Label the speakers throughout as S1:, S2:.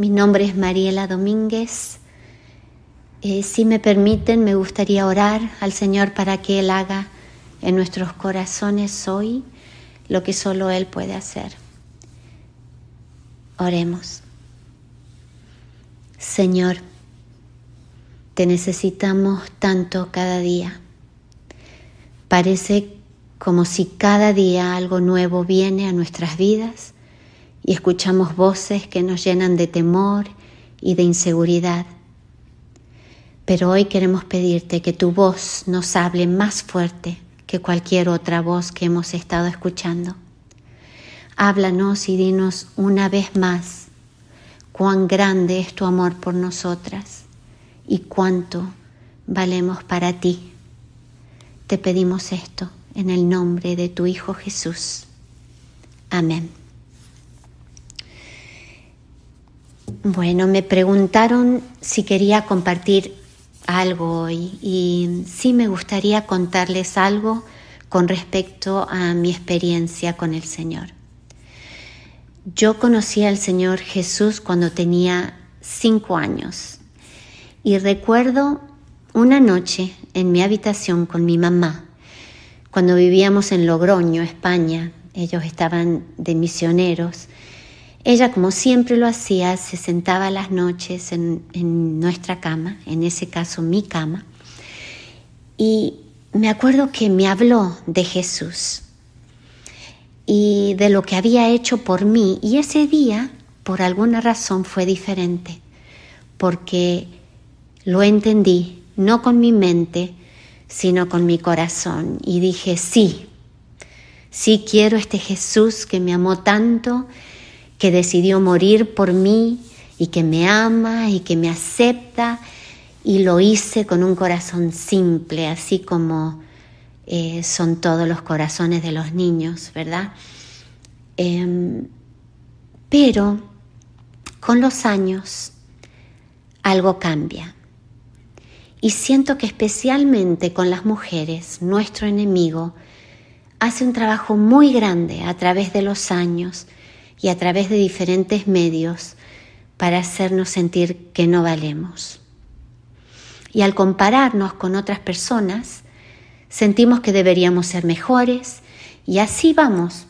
S1: mi nombre es Mariela Domínguez. Eh, si me permiten, me gustaría orar al Señor para que Él haga en nuestros corazones hoy lo que solo Él puede hacer. Oremos. Señor, te necesitamos tanto cada día. Parece como si cada día algo nuevo viene a nuestras vidas y escuchamos voces que nos llenan de temor y de inseguridad. Pero hoy queremos pedirte que tu voz nos hable más fuerte que cualquier otra voz que hemos estado escuchando. Háblanos y dinos una vez más cuán grande es tu amor por nosotras y cuánto valemos para ti. Te pedimos esto en el nombre de tu Hijo Jesús. Amén. Bueno, me preguntaron si quería compartir algo hoy y sí me gustaría contarles algo con respecto a mi experiencia con el Señor. Yo conocí al Señor Jesús cuando tenía cinco años y recuerdo una noche en mi habitación con mi mamá, cuando vivíamos en Logroño, España, ellos estaban de misioneros ella, como siempre lo hacía, se sentaba las noches en, nuestra cama, en ese caso mi cama, y me acuerdo que me habló de Jesús y de lo que había hecho por mí, y ese día, por alguna razón, fue diferente, porque lo entendí, no con mi mente, sino con mi corazón, y dije, sí, sí quiero este Jesús que me amó tanto, que decidió morir por mí y que me ama y que me acepta y lo hice con un corazón simple, así como eh, son todos los corazones de los niños, ¿verdad? Em, pero con los años algo cambia. Y siento que especialmente con las mujeres, nuestro enemigo hace un trabajo muy grande a través de los años y a través de diferentes medios para hacernos sentir que no valemos. Y al compararnos con otras personas, sentimos que deberíamos ser mejores y así vamos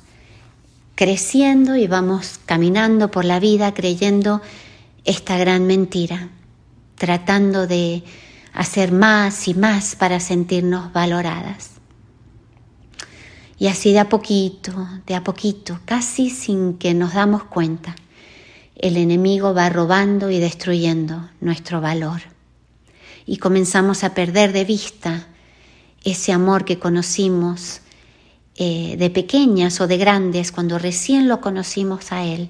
S1: creciendo y vamos caminando por la vida creyendo esta gran mentira, tratando de hacer más y más para sentirnos valoradas. Y así de a poquito, de a poquito, casi sin que nos damos cuenta, el enemigo va robando y destruyendo nuestro valor. Y comenzamos a perder de vista ese amor que conocimos eh, de pequeñas o de grandes, cuando recién lo conocimos a Él,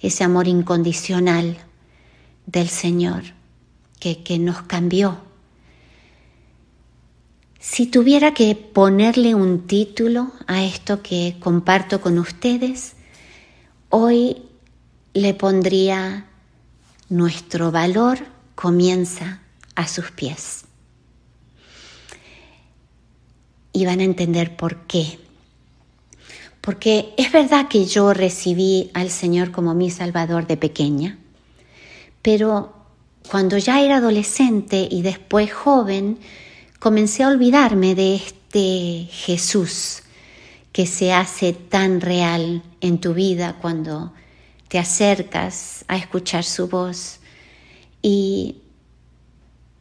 S1: ese amor incondicional del Señor que, que nos cambió si tuviera que ponerle un título a esto que comparto con ustedes, hoy le pondría Nuestro valor comienza a sus pies. Y van a entender por qué. Porque es verdad que yo recibí al Señor como mi Salvador de pequeña, pero cuando ya era adolescente y después joven, comencé a olvidarme de este Jesús que se hace tan real en tu vida cuando te acercas a escuchar su voz. Y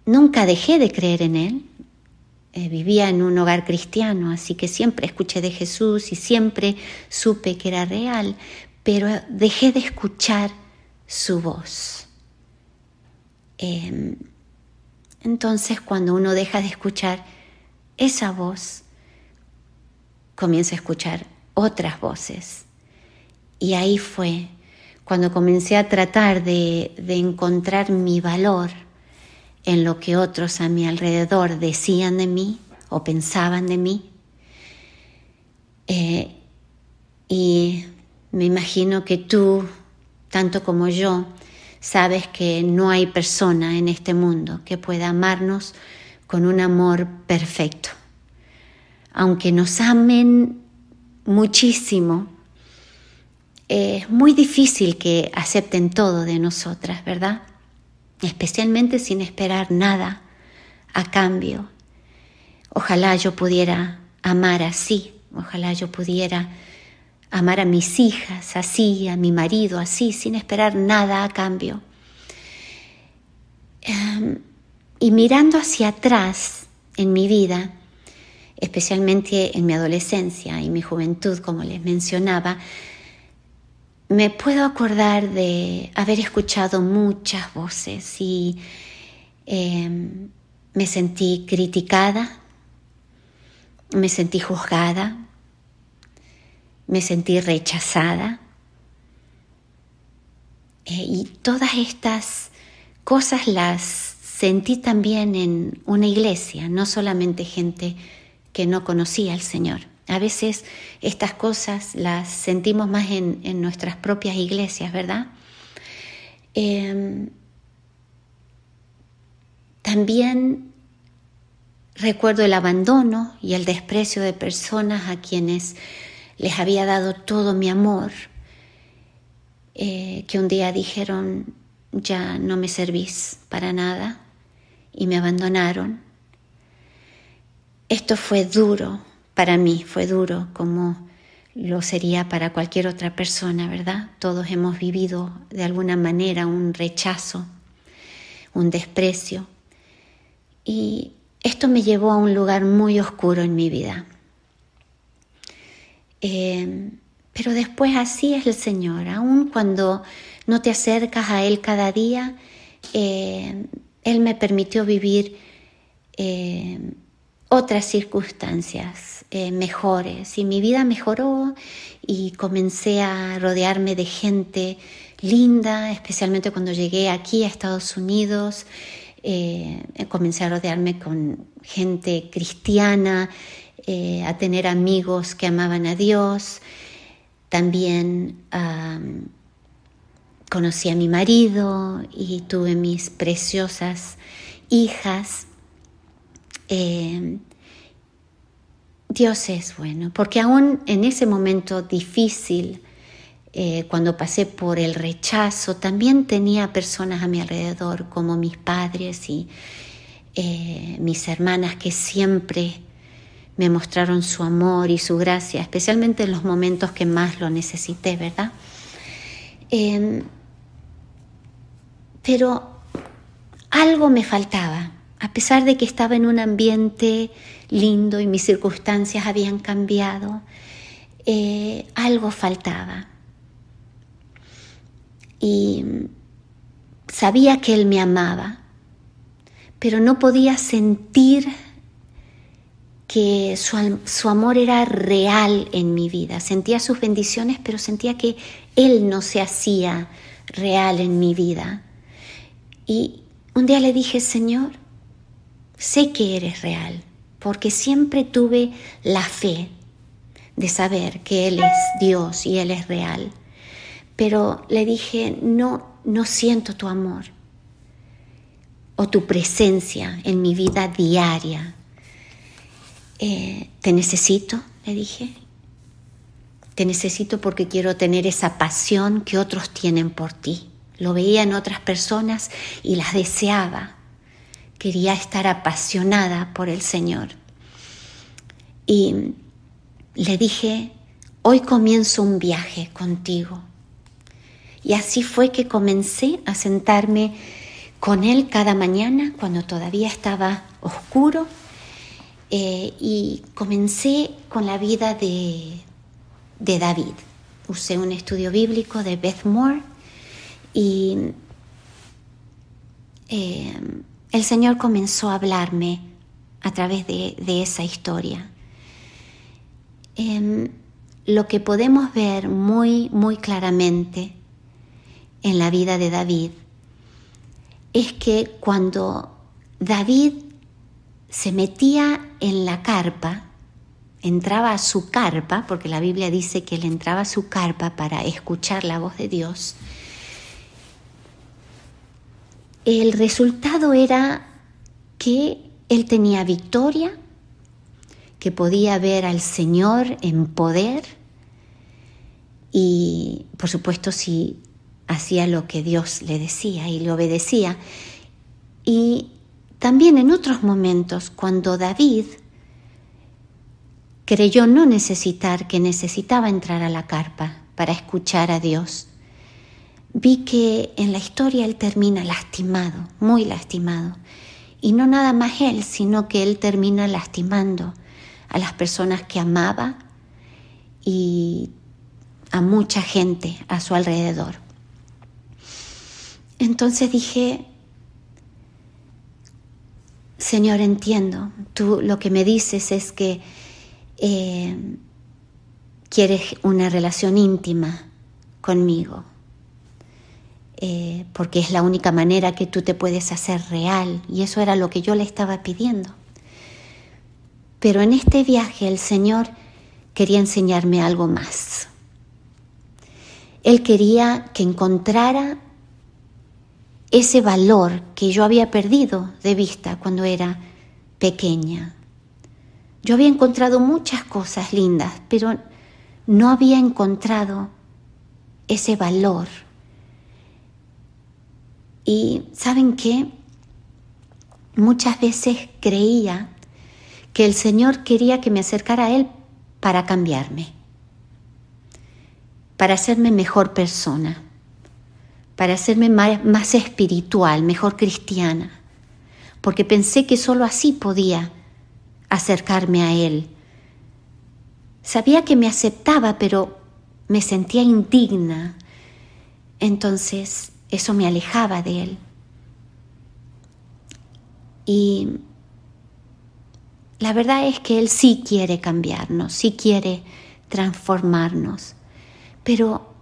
S1: nunca dejé de creer en Él. Eh, vivía en un hogar cristiano, así que siempre escuché de Jesús y siempre supe que era real, pero dejé de escuchar su voz. Em, entonces cuando uno deja de escuchar esa voz, comienza a escuchar otras voces. Y ahí fue cuando comencé a tratar de, encontrar mi valor en lo que otros a mi alrededor decían de mí o pensaban de mí. Eh, y me imagino que tú, tanto como yo, sabes que no hay persona en este mundo que pueda amarnos con un amor perfecto. Aunque nos amen muchísimo, es muy difícil que acepten todo de nosotras, ¿verdad? Especialmente sin esperar nada a cambio. Ojalá yo pudiera amar así, ojalá yo pudiera amar a mis hijas así, a mi marido así, sin esperar nada a cambio. Em, y mirando hacia atrás en mi vida, especialmente en mi adolescencia y mi juventud, como les mencionaba, me puedo acordar de haber escuchado muchas voces y em, me sentí criticada, me sentí juzgada, me sentí rechazada. Eh, y todas estas cosas las sentí también en una iglesia, no solamente gente que no conocía al Señor. A veces estas cosas las sentimos más en, nuestras propias iglesias, ¿verdad? Em, también recuerdo el abandono y el desprecio de personas a quienes les había dado todo mi amor, eh, que un día dijeron, ya no me servís para nada, y me abandonaron. Esto fue duro para mí, fue duro como lo sería para cualquier otra persona, ¿verdad? Todos hemos vivido de alguna manera un rechazo, un desprecio. Y esto me llevó a un lugar muy oscuro en mi vida. Eh, pero después así es el Señor, aun cuando no te acercas a Él cada día, eh, Él me permitió vivir eh, otras circunstancias mejores. Y mi vida mejoró y comencé a rodearme de gente linda, especialmente cuando llegué aquí a Estados Unidos. Comencé a rodearme con gente cristiana, eh, a tener amigos que amaban a Dios. También conocí a mi marido y tuve mis preciosas hijas. Eh, Dios es bueno, porque aún en ese momento difícil, eh, cuando pasé por el rechazo, también tenía personas a mi alrededor, como mis padres y eh, mis hermanas, que siempre me mostraron su amor y su gracia, especialmente en los momentos que más lo necesité, ¿verdad? Em, pero algo me faltaba, a pesar de que estaba en un ambiente lindo y mis circunstancias habían cambiado, eh, algo faltaba y sabía que Él me amaba, pero no podía sentir que su, amor era real en mi vida. Sentía sus bendiciones, pero sentía que Él no se hacía real en mi vida. Y un día le dije, Señor, sé que eres real, porque siempre tuve la fe de saber que Él es Dios y Él es real pero le dije, no, no siento tu amor o tu presencia en mi vida diaria. Eh, te necesito, le dije. Te necesito porque quiero tener esa pasión que otros tienen por ti. Lo veía en otras personas y las deseaba. Quería estar apasionada por el Señor. Y le dije, hoy comienzo un viaje contigo. Y así fue que comencé a sentarme con él cada mañana cuando todavía estaba oscuro eh, y comencé con la vida de, David. Usé un estudio bíblico de Beth Moore y eh, el Señor comenzó a hablarme a través de, esa historia. Em, lo que podemos ver muy, muy claramente en la vida de David es que cuando David se metía en la carpa, entraba a su carpa, porque la Biblia dice que él entraba a su carpa para escuchar la voz de Dios, el resultado era que él tenía victoria, que podía ver al Señor en poder, y por supuesto si hacía lo que Dios le decía y le obedecía. Y también en otros momentos, cuando David creyó no necesitar, que necesitaba entrar a la carpa para escuchar a Dios, vi que en la historia él termina lastimado, muy lastimado. Y no nada más él, sino que él termina lastimando a las personas que amaba y a mucha gente a su alrededor. Entonces dije, Señor, entiendo, tú lo que me dices es que eh, quieres una relación íntima conmigo, eh, porque es la única manera que tú te puedes hacer real, y eso era lo que yo le estaba pidiendo. Pero en este viaje el Señor quería enseñarme algo más. Él quería que encontrara ese valor que yo había perdido de vista cuando era pequeña. Yo había encontrado muchas cosas lindas, pero no había encontrado ese valor. Y ¿saben qué? Muchas veces creía que el Señor quería que me acercara a Él para cambiarme para hacerme mejor persona, para hacerme más, espiritual, mejor cristiana, porque pensé que sólo así podía acercarme a Él. Sabía que me aceptaba, pero me sentía indigna. Entonces eso me alejaba de Él. Y la verdad es que Él sí quiere cambiarnos, sí quiere transformarnos. Pero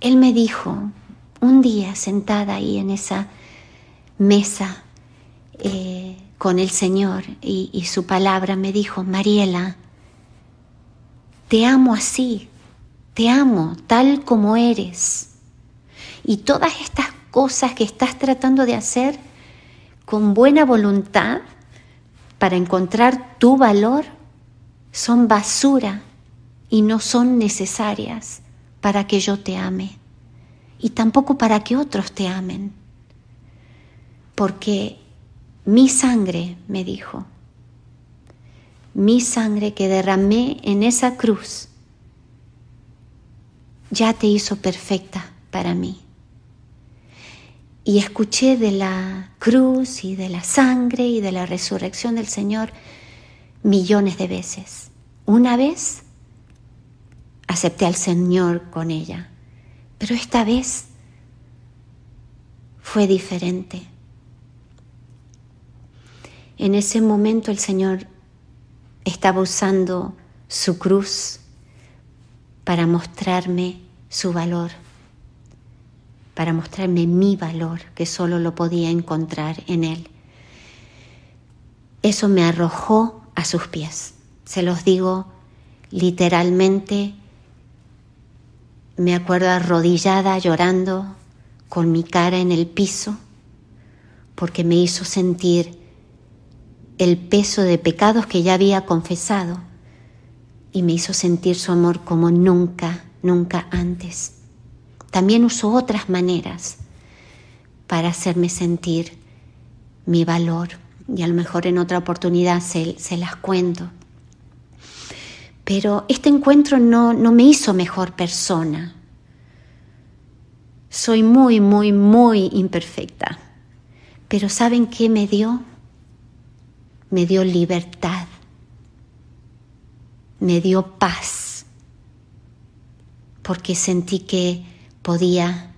S1: él me dijo, un día sentada ahí en esa mesa eh, con el Señor y, y su palabra, me dijo, Mariela, te amo así, te amo tal como eres. Y todas estas cosas que estás tratando de hacer con buena voluntad para encontrar tu valor son basura y no son necesarias para que yo te ame y tampoco para que otros te amen. Porque mi sangre, me dijo, mi sangre que derramé en esa cruz, ya te hizo perfecta para mí. Y escuché de la cruz y de la sangre y de la resurrección del Señor millones de veces. Una vez acepté al Señor con ella. Pero esta vez fue diferente. En ese momento el Señor estaba usando su cruz para mostrarme su valor, para mostrarme mi valor, que solo lo podía encontrar en Él. Eso me arrojó a sus pies. Se los digo literalmente me acuerdo arrodillada llorando con mi cara en el piso porque me hizo sentir el peso de pecados que ya había confesado y me hizo sentir su amor como nunca, nunca antes. También usó otras maneras para hacerme sentir mi valor y a lo mejor en otra oportunidad se, se las cuento. Pero este encuentro no, no me hizo mejor persona. Soy muy, muy, muy imperfecta. Pero ¿saben qué me dio? Me dio libertad. Me dio paz. Porque sentí que podía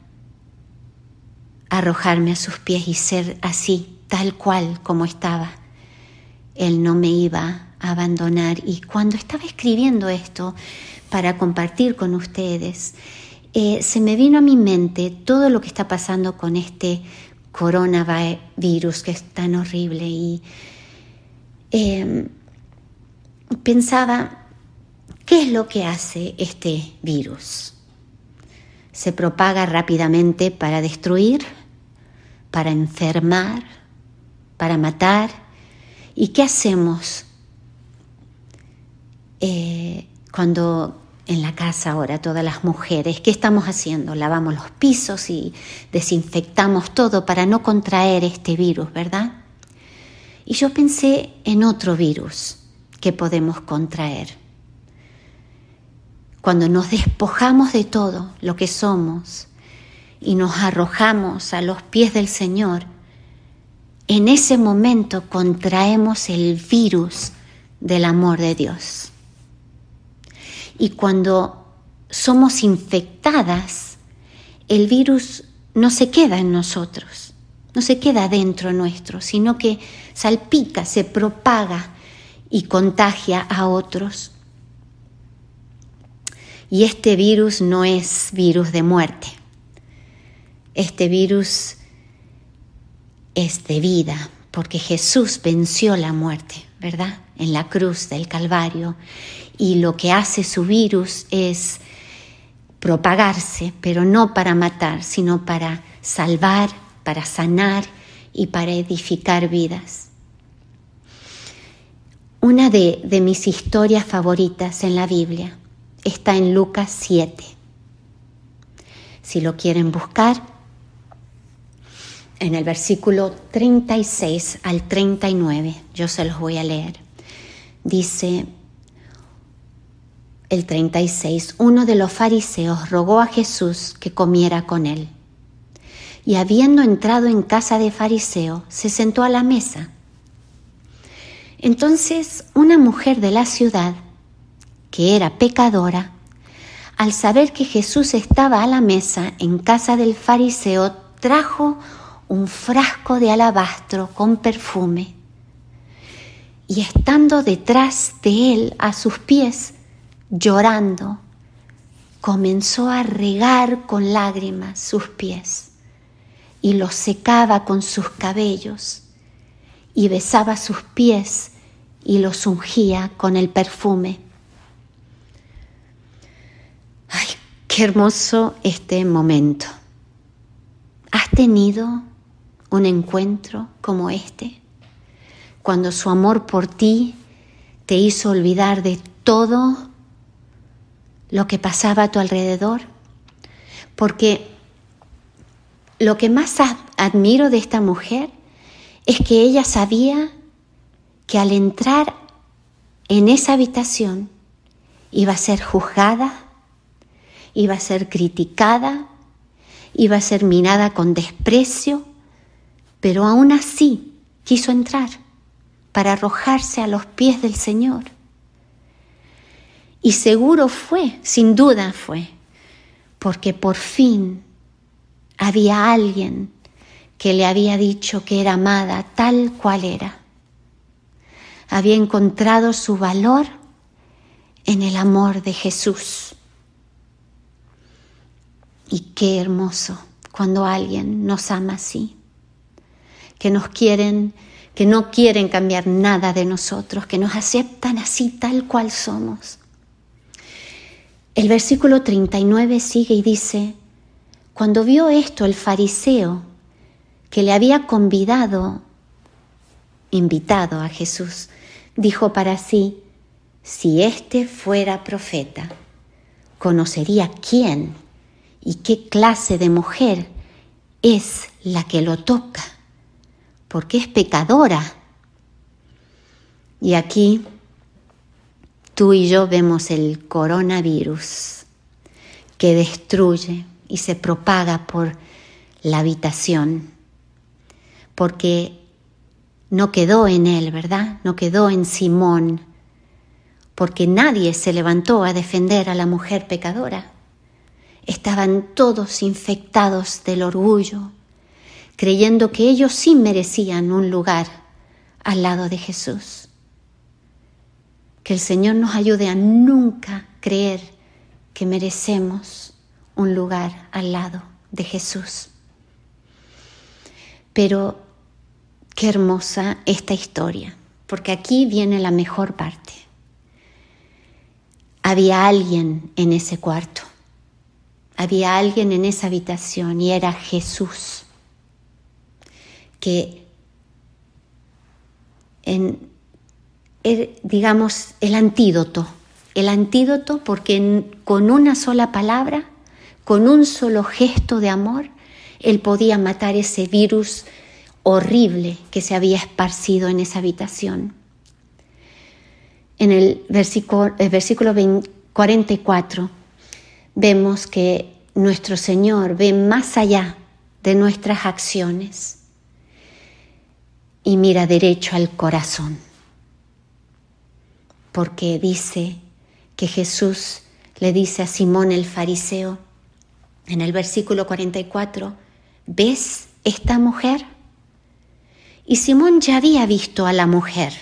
S1: arrojarme a sus pies y ser así, tal cual como estaba. Él no me iba abandonar. Y cuando estaba escribiendo esto para compartir con ustedes, eh, se me vino a mi mente todo lo que está pasando con este coronavirus que es tan horrible y em, pensaba, ¿qué es lo que hace este virus? Se propaga rápidamente para destruir, para enfermar, para matar. ¿Y qué hacemos eh, cuando en la casa ahora, todas las mujeres. ¿Qué estamos haciendo? Lavamos los pisos y desinfectamos todo para no contraer este virus, ¿verdad? Y yo pensé en otro virus que podemos contraer. Cuando nos despojamos de todo lo que somos y nos arrojamos a los pies del Señor, en ese momento contraemos el virus del amor de Dios. Y cuando somos infectadas, el virus no se queda en nosotros, no se queda dentro nuestro, sino que salpica, se propaga y contagia a otros. Y este virus no es virus de muerte. Este virus es de vida, porque Jesús venció la muerte, ¿verdad? En la cruz del Calvario. Y lo que hace su virus es propagarse, pero no para matar, sino para salvar, para sanar y para edificar vidas. Una de, mis historias favoritas en la Biblia está en Lucas 7. Si lo quieren buscar, en el versículo 36 al 39, yo se los voy a leer. Dice el 36, uno de los fariseos rogó a Jesús que comiera con él. Y habiendo entrado en casa de fariseo, se sentó a la mesa. Entonces una mujer de la ciudad, que era pecadora, al saber que Jesús estaba a la mesa en casa del fariseo, trajo un frasco de alabastro con perfume y estando detrás de él a sus pies, llorando, comenzó a regar con lágrimas sus pies y los secaba con sus cabellos y besaba sus pies y los ungía con el perfume. Ay, qué hermoso este momento. ¿Has tenido un encuentro como este, cuando su amor por ti te hizo olvidar de todo lo que pasaba a tu alrededor, porque lo que más admiro de esta mujer es que ella sabía que al entrar en esa habitación iba a ser juzgada, iba a ser criticada, iba a ser mirada con desprecio, pero aún así quiso entrar para arrojarse a los pies del Señor. Y seguro fue, sin duda fue, porque por fin había alguien que le había dicho que era amada tal cual era. Había encontrado su valor en el amor de Jesús. Y qué hermoso cuando alguien nos ama así que nos quieren, que no quieren cambiar nada de nosotros, que nos aceptan así tal cual somos. El versículo 39 sigue y dice, cuando vio esto el fariseo que le había convidado, invitado a Jesús, dijo para sí, si éste fuera profeta, conocería quién y qué clase de mujer es la que lo toca porque es pecadora. Y aquí tú y yo vemos el coronavirus que destruye y se propaga por la habitación, porque no quedó en él, ¿verdad? No quedó en Simón, porque nadie se levantó a defender a la mujer pecadora. Estaban todos infectados del orgullo, creyendo que ellos sí merecían un lugar al lado de Jesús. Que el Señor nos ayude a nunca creer que merecemos un lugar al lado de Jesús. Pero qué hermosa esta historia, porque aquí viene la mejor parte. Había alguien en ese cuarto, había alguien en esa habitación y era Jesús que en, digamos, el antídoto el antídoto porque con una sola palabra, con un solo gesto de amor, él podía matar ese virus horrible que se había esparcido en esa habitación. En el versículo 44 vemos que nuestro Señor ve más allá de nuestras acciones y mira derecho al corazón, porque dice que Jesús le dice a Simón el fariseo en el versículo 44, ¿ves esta mujer? Y Simón ya había visto a la mujer,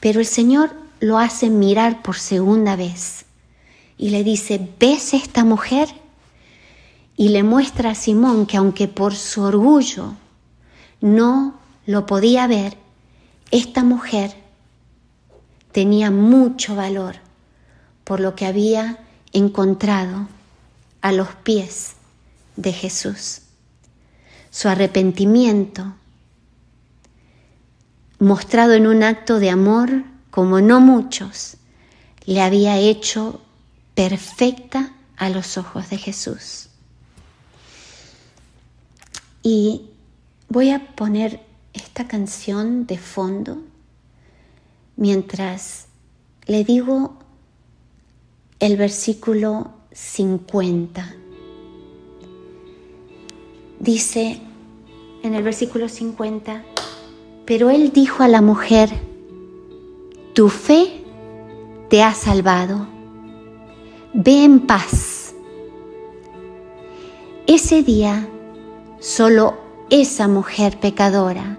S1: pero el Señor lo hace mirar por segunda vez y le dice, ¿ves esta mujer? Y le muestra a Simón que aunque por su orgullo no lo podía ver, esta mujer tenía mucho valor por lo que había encontrado a los pies de Jesús. Su arrepentimiento, mostrado en un acto de amor como no muchos, le había hecho perfecta a los ojos de Jesús. Y voy a poner esta canción de fondo mientras le digo el versículo 50. Dice en el versículo 50, pero él dijo a la mujer, tu fe te ha salvado ve en paz. Ese día, solo esa mujer pecadora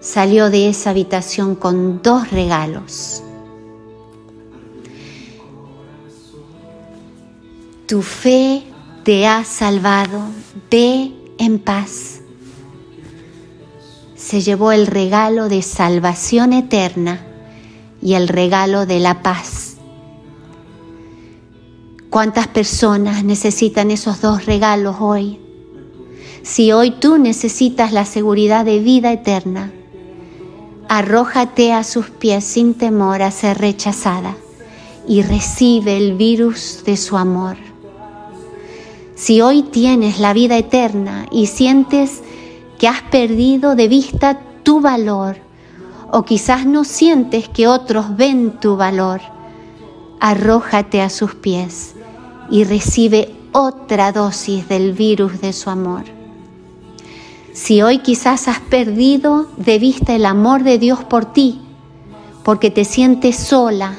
S1: salió de esa habitación con dos regalos. Tu fe te ha salvado, ve en paz. Se llevó el regalo de salvación eterna y el regalo de la paz ¿Cuántas personas necesitan esos dos regalos hoy? Si hoy tú necesitas la seguridad de vida eterna, arrójate a sus pies sin temor a ser rechazada y recibe el virus de su amor. Si hoy tienes la vida eterna y sientes que has perdido de vista tu valor, o quizás no sientes que otros ven tu valor, arrójate a sus pies y recibe otra dosis del virus de su amor. Si hoy quizás has perdido de vista el amor de Dios por ti, porque te sientes sola,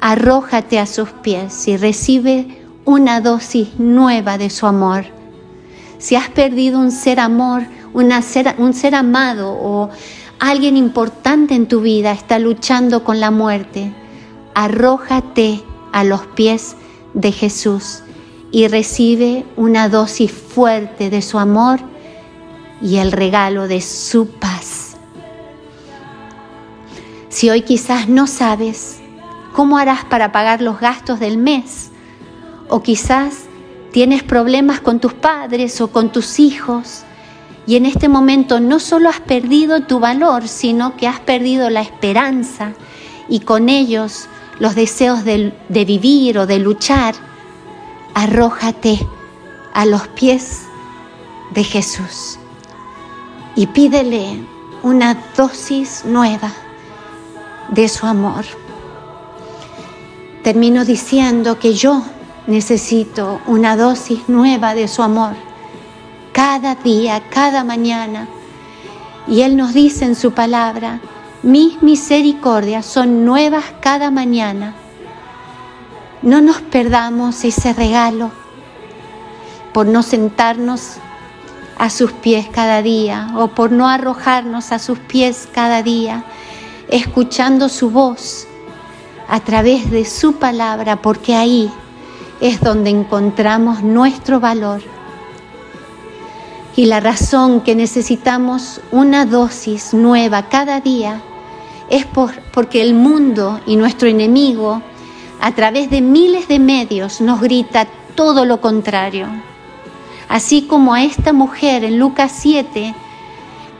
S1: arrójate a sus pies y recibe una dosis nueva de su amor. Si has perdido un ser amor, ser, un ser amado o alguien importante en tu vida está luchando con la muerte, arrójate a los pies de Jesús y recibe una dosis fuerte de su amor y el regalo de su paz. Si hoy quizás no sabes cómo harás para pagar los gastos del mes, o quizás tienes problemas con tus padres o con tus hijos, y en este momento no solo has perdido tu valor, sino que has perdido la esperanza y con ellos los deseos de, vivir o de luchar, arrójate a los pies de Jesús y pídele una dosis nueva de su amor. Termino diciendo que yo necesito una dosis nueva de su amor cada día, cada mañana. Y Él nos dice en su palabra, mis misericordias son nuevas cada mañana. No nos perdamos ese regalo por no sentarnos a sus pies cada día o por no arrojarnos a sus pies cada día, escuchando su voz a través de su palabra, porque ahí es donde encontramos nuestro valor. Y la razón que necesitamos una dosis nueva cada día es porque el mundo y nuestro enemigo a través de miles de medios nos grita todo lo contrario. Así como a esta mujer en Lucas 7,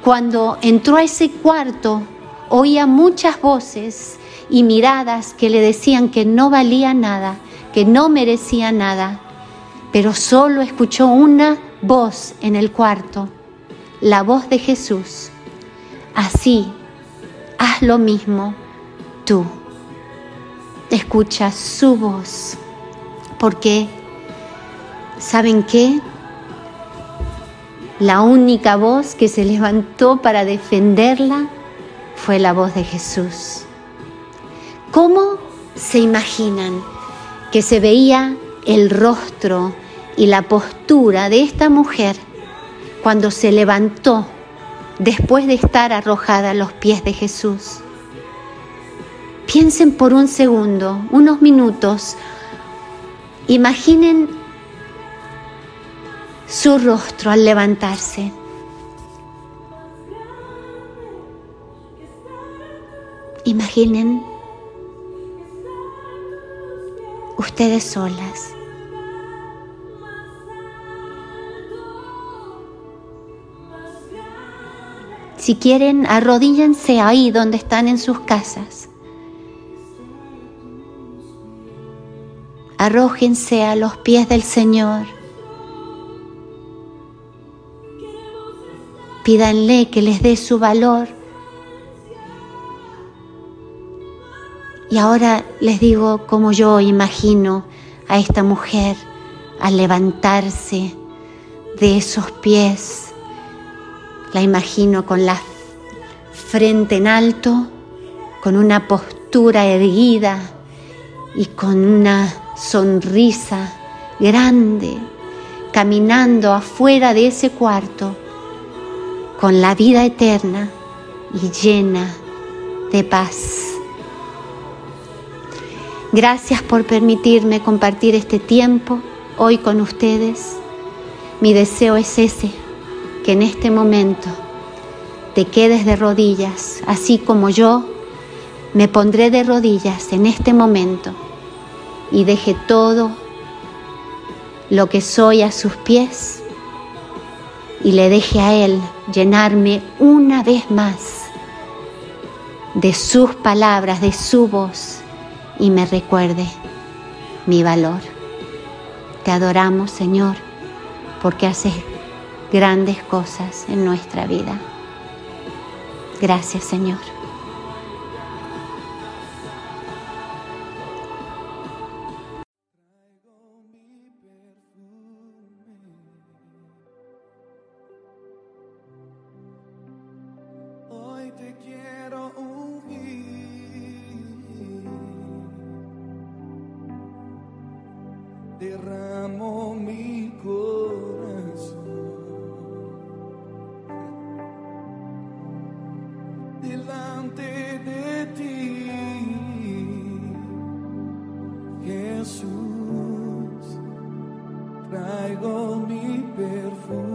S1: cuando entró a ese cuarto, oía muchas voces y miradas que le decían que no valía nada, que no merecía nada, pero solo escuchó una voz en el cuarto, la voz de Jesús. Así, haz lo mismo tú. Escucha su voz, porque ¿saben qué? La única voz que se levantó para defenderla fue la voz de Jesús. ¿Cómo se imaginan que se veía el rostro y la postura de esta mujer cuando se levantó después de estar arrojada a los pies de Jesús? Piensen por un segundo, unos minutos, imaginen su rostro al levantarse. Imaginen ustedes solas. Si quieren, arrodíllense ahí donde están en sus casas. Arrójense a los pies del Señor. Pídanle que les dé su valor Y ahora les digo como yo imagino a esta mujer al levantarse de esos pies. La imagino con la frente en alto, con una postura erguida y con una sonrisa grande, caminando afuera de ese cuarto con la vida eterna y llena de paz. Gracias por permitirme compartir este tiempo hoy con ustedes. Mi deseo es ese, que en este momento te quedes de rodillas, así como yo me pondré de rodillas en este momento y deje todo lo que soy a sus pies y le deje a Él llenarme una vez más de sus palabras, de su voz y me recuerde mi valor. Te adoramos, Señor, porque haces grandes cosas en nuestra vida. Gracias, Señor.
S2: derramo mi corazón delante de ti, Jesús, traigo mi perfume.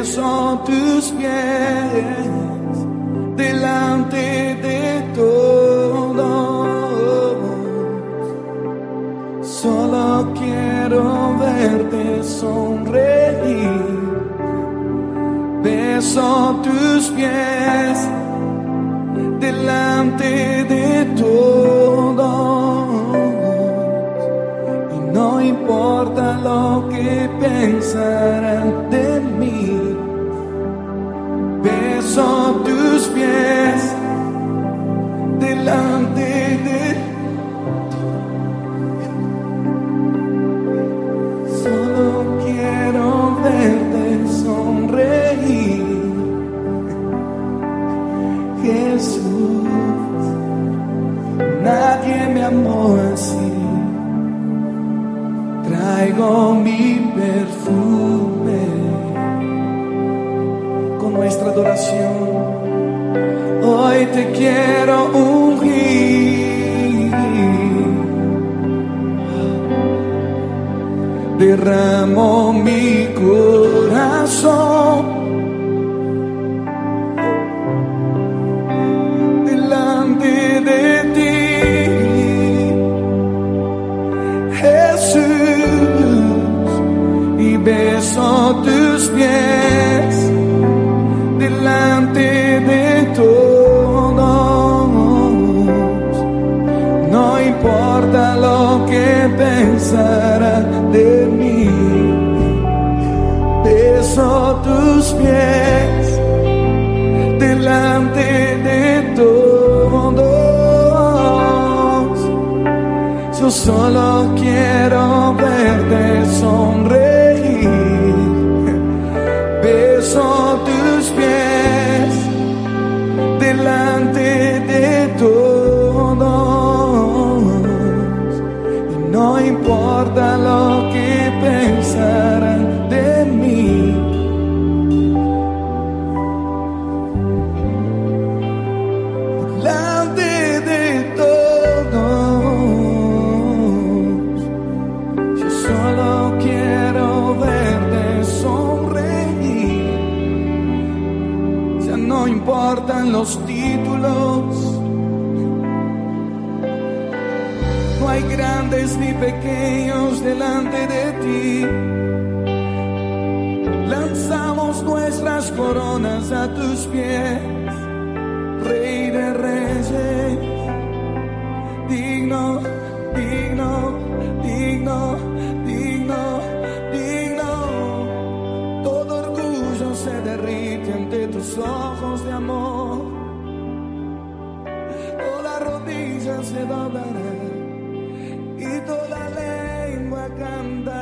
S2: que son tus pies delante de todos. Solo quiero verte sonreír. Beso tus pies delante de todos. Y no importa lo que pensarán de son tus pies delante de. Solo quiero verte sonreír, Jesús. Nadie me amó así. Traigo nuestra adoración. Hoy te quiero ungir. Derramo mi corazón. beso tus pies. pensará de mí. Beso tus pies delante de todos. Yo solo quiero verte sonreír. Beso rodillas se doblarán y toda lengua cantará.